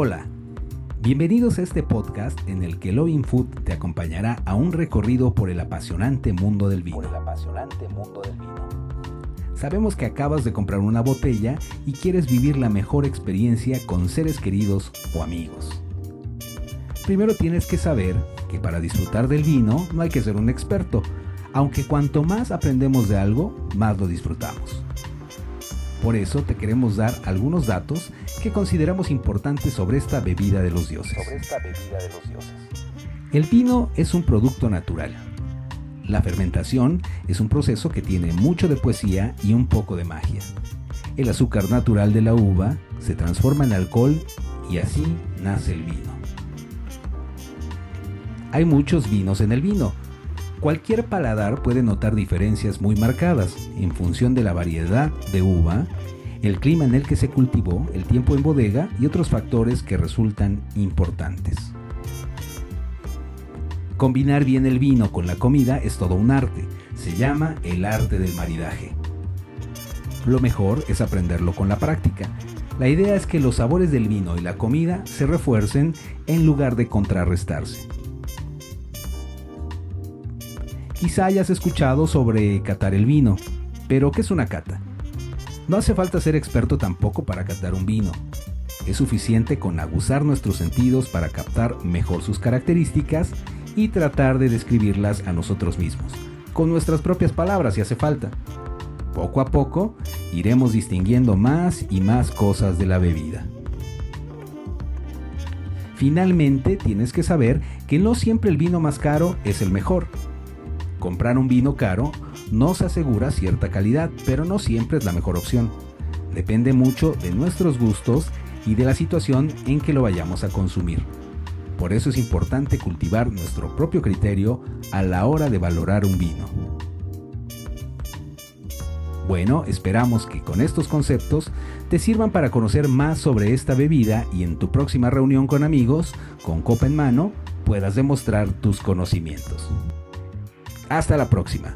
Hola, bienvenidos a este podcast en el que Loving Food te acompañará a un recorrido por el apasionante mundo del vino. apasionante mundo del vino. Sabemos que acabas de comprar una botella y quieres vivir la mejor experiencia con seres queridos o amigos. Primero tienes que saber que para disfrutar del vino no hay que ser un experto, aunque cuanto más aprendemos de algo, más lo disfrutamos. Por eso te queremos dar algunos datos que consideramos importantes sobre esta bebida de los dioses. Sobre esta bebida de los dioses. El vino es un producto natural. La fermentación es un proceso que tiene mucho de poesía y un poco de magia. El azúcar natural de la uva se transforma en alcohol y así nace el vino. Hay muchos vinos en el vino. Cualquier paladar puede notar diferencias muy marcadas en función de la variedad de uva, el clima en el que se cultivó, el tiempo en bodega y otros factores que resultan importantes. Combinar bien el vino con la comida es todo un arte. Se llama el arte del maridaje. Lo mejor es aprenderlo con la práctica. La idea es que los sabores del vino y la comida se refuercen en lugar de contrarrestarse. Quizá hayas escuchado sobre catar el vino, pero ¿qué es una cata? No hace falta ser experto tampoco para catar un vino. Es suficiente con aguzar nuestros sentidos para captar mejor sus características y tratar de describirlas a nosotros mismos, con nuestras propias palabras si hace falta. Poco a poco iremos distinguiendo más y más cosas de la bebida. Finalmente tienes que saber que no siempre el vino más caro es el mejor. Comprar un vino caro nos asegura cierta calidad, pero no siempre es la mejor opción. Depende mucho de nuestros gustos y de la situación en que lo vayamos a consumir. Por eso es importante cultivar nuestro propio criterio a la hora de valorar un vino. Bueno, esperamos que con estos conceptos te sirvan para conocer más sobre esta bebida y en tu próxima reunión con amigos, con copa en mano, puedas demostrar tus conocimientos. Hasta la próxima.